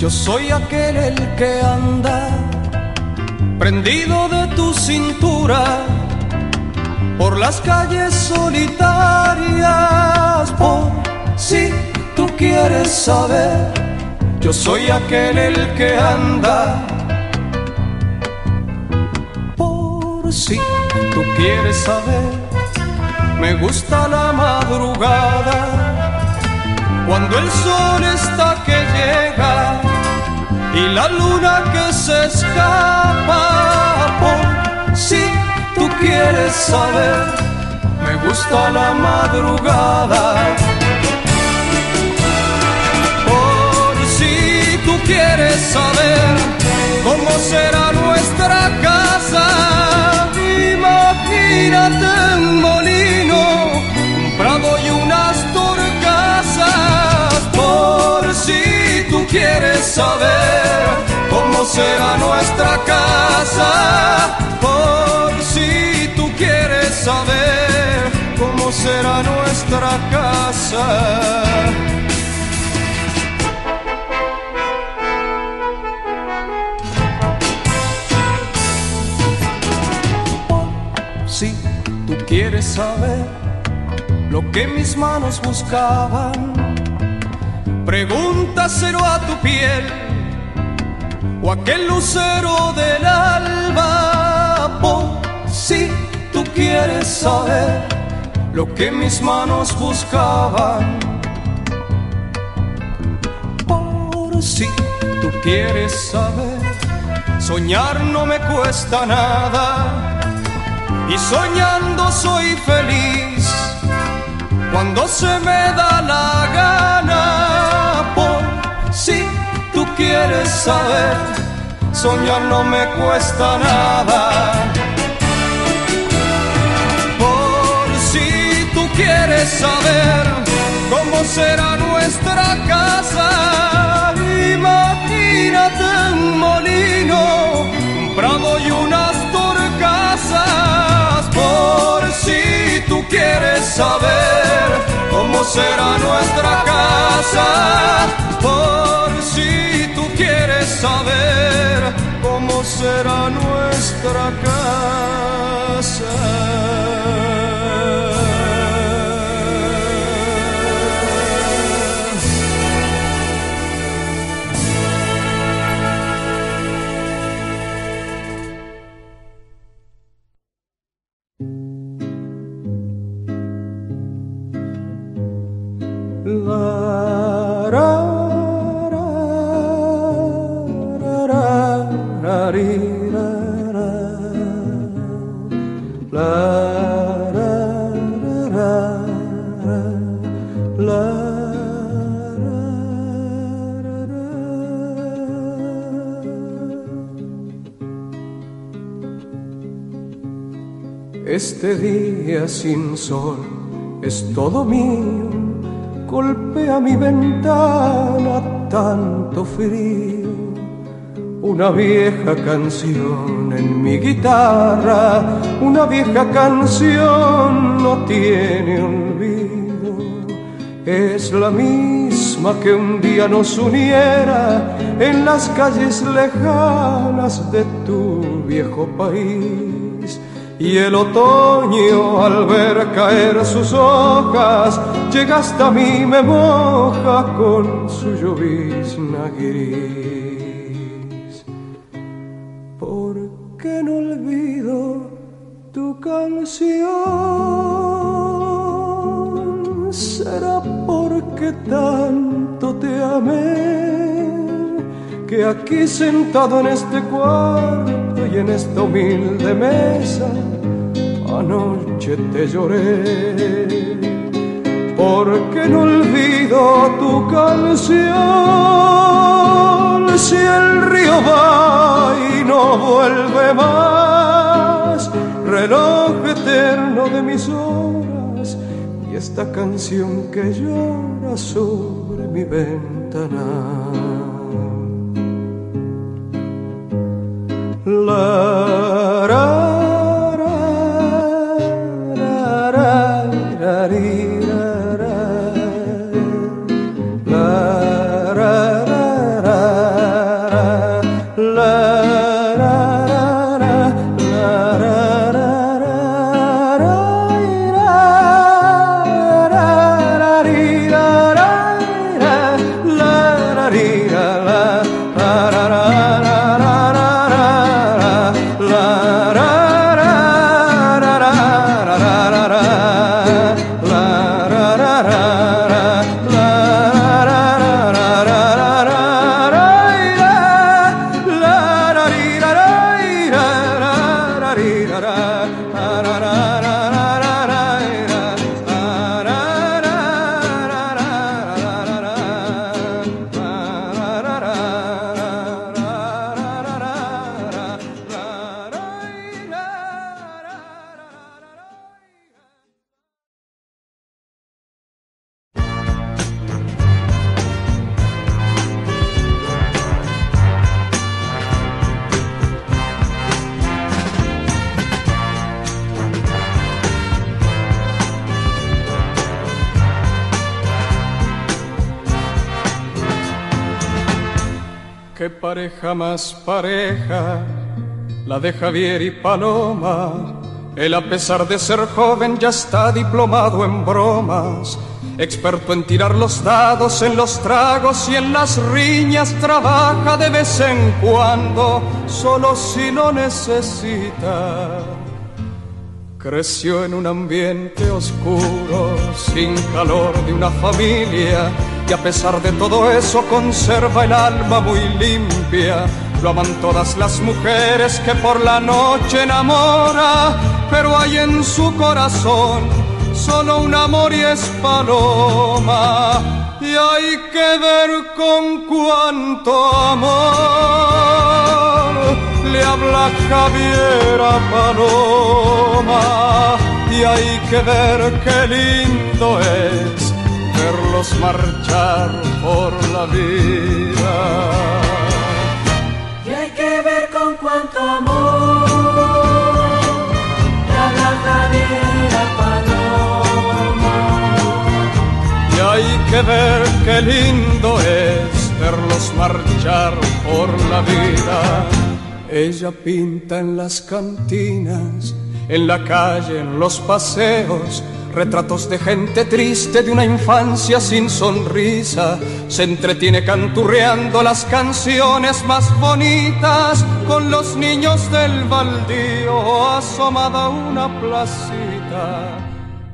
yo soy aquel el que anda prendido de tu cintura por las calles solitarias. Por si tú quieres saber, yo soy aquel el que anda. Por si tú quieres saber, me gusta la madrugada cuando el sol está que llega y la luna que se escapa. Por si tú quieres saber, me gusta la madrugada. Por si tú quieres saber cómo será nuestra casa, imagínate un molino, un prado y unas torcasas. Por si quieres saber cómo será nuestra casa, por si tú quieres saber cómo será nuestra casa. Si tú quieres saber lo que mis manos buscaban, pregúntaselo a tu piel o aquel lucero del alba. Por si tú quieres saber lo que mis manos buscaban. Por si tú quieres saber, soñar no me cuesta nada y soñando soy feliz cuando se me da la gana. Tú quieres saber, soñar no me cuesta nada. Por si tú quieres saber cómo será nuestra casa, imagínate un molino, un prado y unas torcasas. Por si tú quieres saber cómo será nuestra casa, por si tú quieres saber cómo será nuestra casa. Este día sin sol es todo mío golpea mi ventana tanto frío. Una vieja canción en mi guitarra, una vieja canción no tiene olvido. Es la misma que un día nos uniera en las calles lejanas de tu viejo país. Y el otoño al ver caer sus hojas llega hasta mí, me moja con su llovizna gris. ¿Por qué no olvido tu canción? ¿Será porque tanto te amé? Que aquí sentado en este cuarto y en esta humilde mesa, anoche te lloré porque no olvido tu canción. Si el río va y no vuelve más, reloj eterno de mis horas y esta canción que llora sobre mi ventana. La, ra, qué pareja más pareja, la de Javier y Paloma. Él a pesar de ser joven ya está diplomado en bromas, experto en tirar los dados en los tragos y en las riñas, trabaja de vez en cuando, solo si lo necesita. Creció en un ambiente oscuro, sin calor de una familia, y a pesar de todo eso conserva el alma muy limpia. Lo aman todas las mujeres que por la noche enamora, pero hay en su corazón solo un amor y es paloma. Y hay que ver con cuánto amor le habla Javier a Paloma y hay que ver qué lindo es verlos marchar por la vida. Y hay que ver con cuánto amor le habla Javier a Paloma. Y hay que ver qué lindo es verlos marchar por la vida ella pinta en las cantinas, en la calle, en los paseos, retratos de gente triste de una infancia sin sonrisa. Se entretiene canturreando las canciones más bonitas con los niños del baldío, asomada una placita.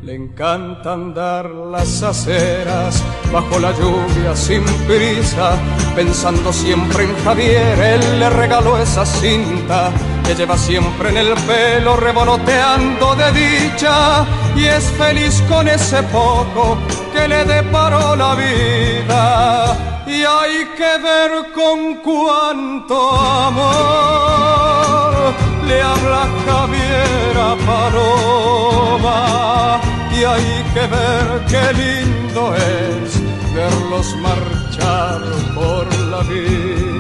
Le encanta andar las aceras bajo la lluvia sin prisa, pensando siempre en Javier, él le regaló esa cinta que lleva siempre en el pelo revoloteando de dicha y es feliz con ese poco que le deparó la vida. Y hay que ver con cuánto amor le habla Javier a Paloma y hay que ver qué lindo es verlos marchar por la vida.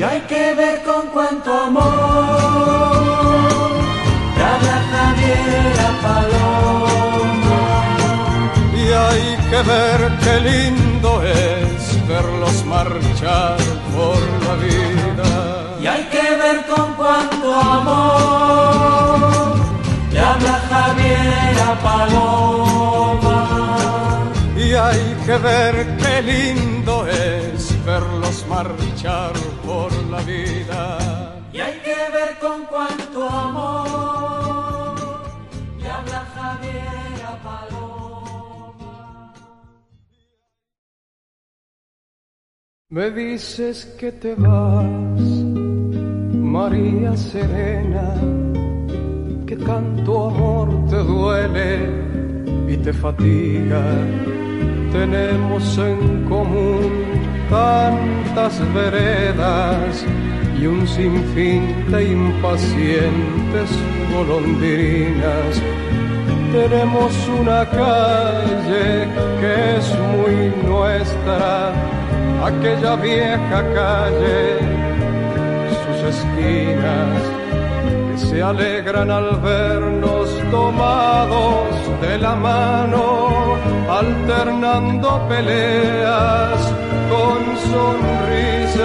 Y hay que ver con cuánto amor habla Javier a Paloma. Y hay que ver qué lindo es verlos marchar por la vida. Y hay que ver con cuánto amor le habla Javier a Paloma. Y hay que ver qué lindo es verlos marchar por la vida. Y hay que ver con cuánto amor le habla Javier Paloma. Me dices que te vas, María Serena, que tanto amor te duele y te fatiga. Tenemos en común tantas veredas y un sinfín de impacientes golondrinas. Tenemos una calle que es muy nuestra, aquella vieja calle, sus esquinas que se alegran al vernos tomados de la mano, alternando peleas con sonrisas.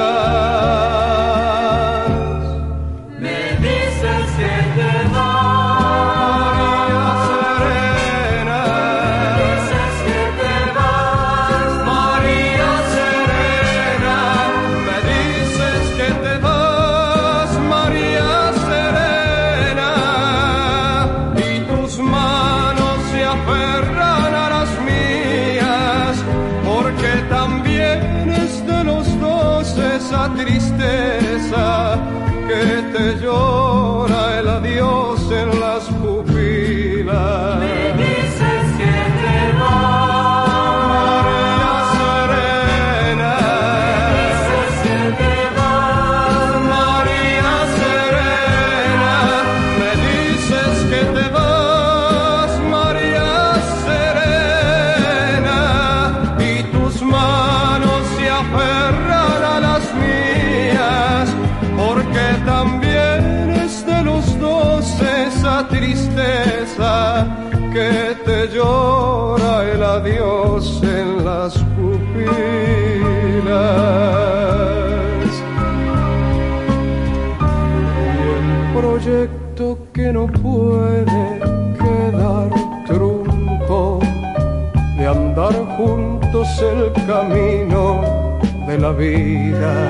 Vida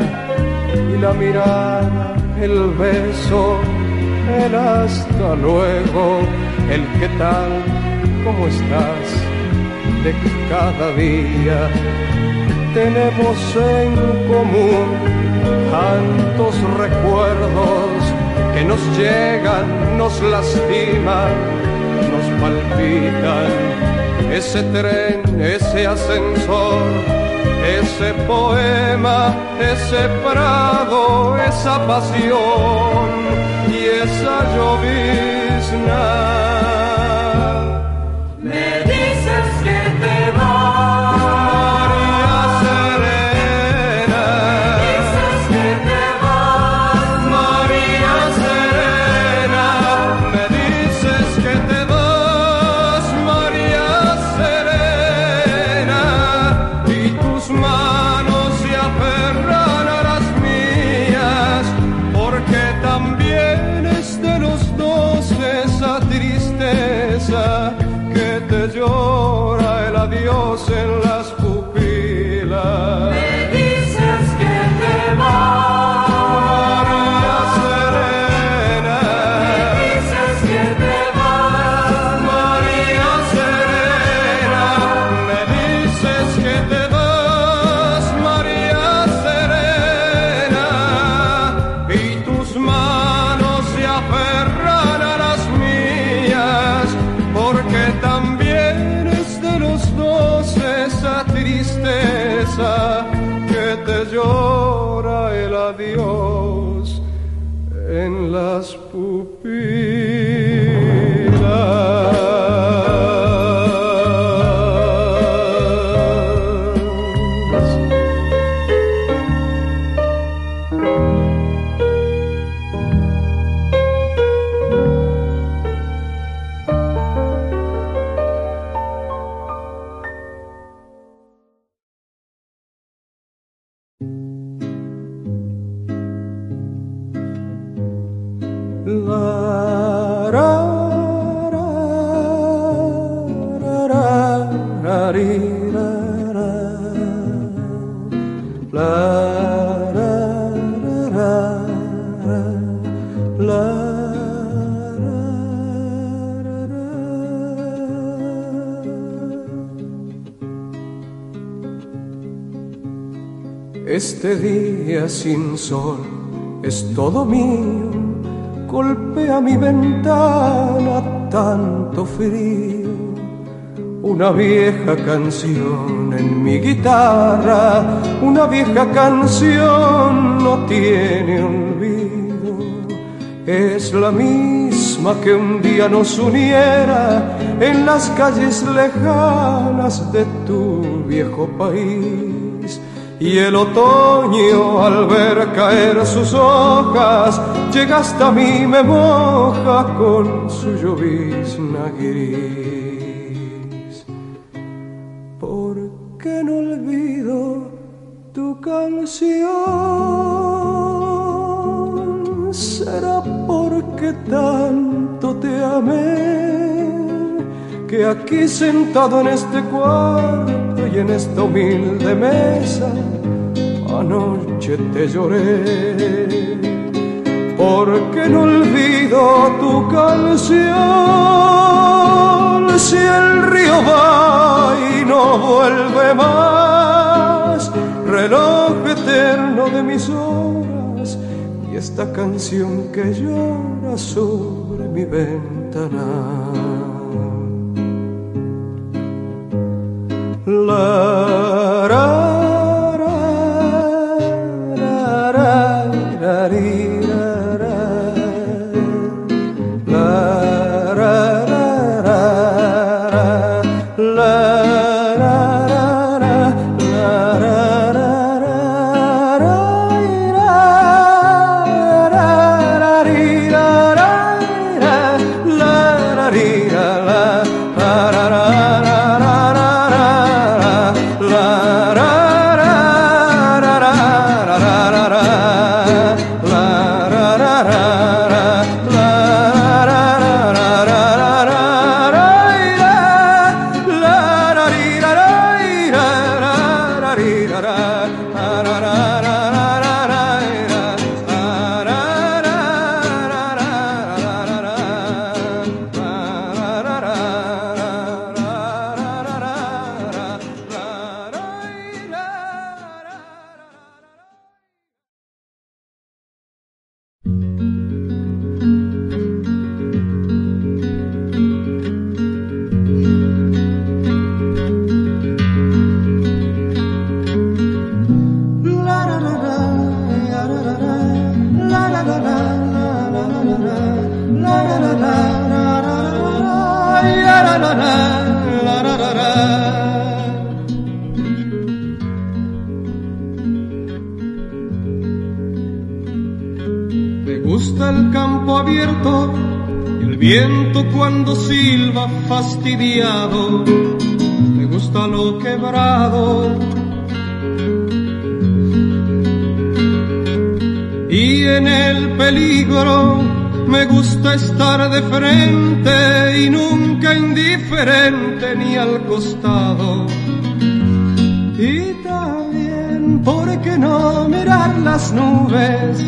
y la mirada, el beso, el hasta luego, el qué tal, cómo estás, de cada día tenemos en común tantos recuerdos que nos llegan, nos lastiman, nos palpitan. Ese tren, ese ascensor, ese poema, ese prado, esa pasión y esa llovizna Dios en las pupilas. Este día sin sol es todo mío, golpea mi ventana tanto frío. Una vieja canción en mi guitarra, una vieja canción no tiene olvido. Es la misma que un día nos uniera en las calles lejanas de tu viejo país y el otoño al ver caer sus hojas llega hasta mí, me moja con su llovizna gris. ¿Por qué no olvido tu canción? ¿Será porque tanto te amé? Que aquí sentado en este cuarto y en esta humilde mesa anoche te lloré, porque no olvido tu canción. Si el río va y no vuelve más, reloj eterno de mis horas y esta canción que llora sobre mi ventana. La, cuando silba fastidiado, me gusta lo quebrado. Y en el peligro me gusta estar de frente y nunca indiferente ni al costado. Y también, ¿por qué no mirar las nubes?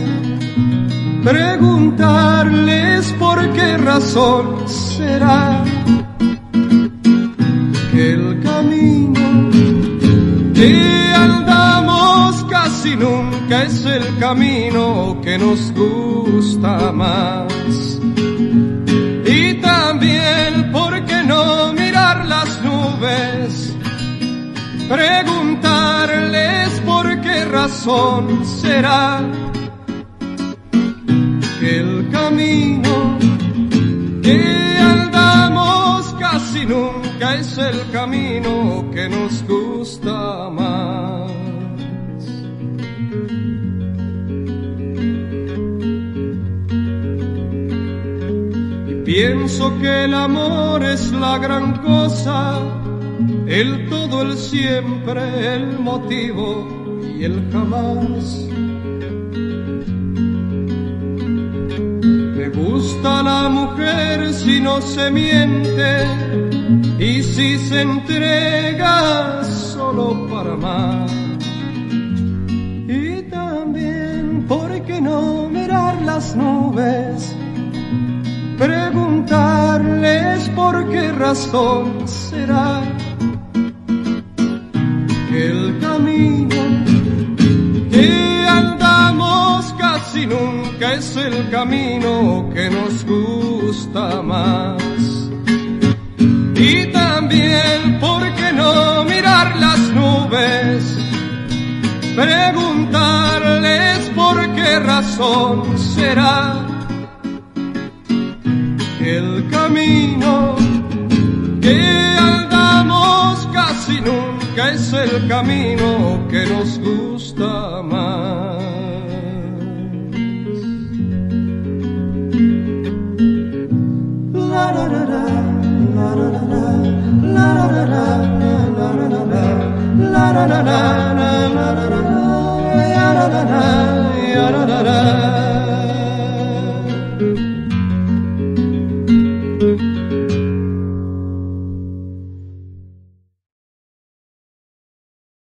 Preguntarles por qué razón será que el camino que andamos casi nunca es el camino que nos gusta más. Y también, ¿por qué no mirar las nubes? Preguntarles por qué razón será el camino que andamos casi nunca es el camino que nos gusta más. Y pienso que el amor es la gran cosa, el todo, el siempre, el motivo y el jamás. Gusta la mujer si no se miente y si se entrega solo para amar. Y también, ¿por qué no mirar las nubes? Preguntarles por qué razón será que el camino casi nunca es el camino que nos gusta más. Y también, ¿por qué no mirar las nubes? Preguntarles por qué razón será el camino que andamos casi nunca es el camino que nos gusta na na na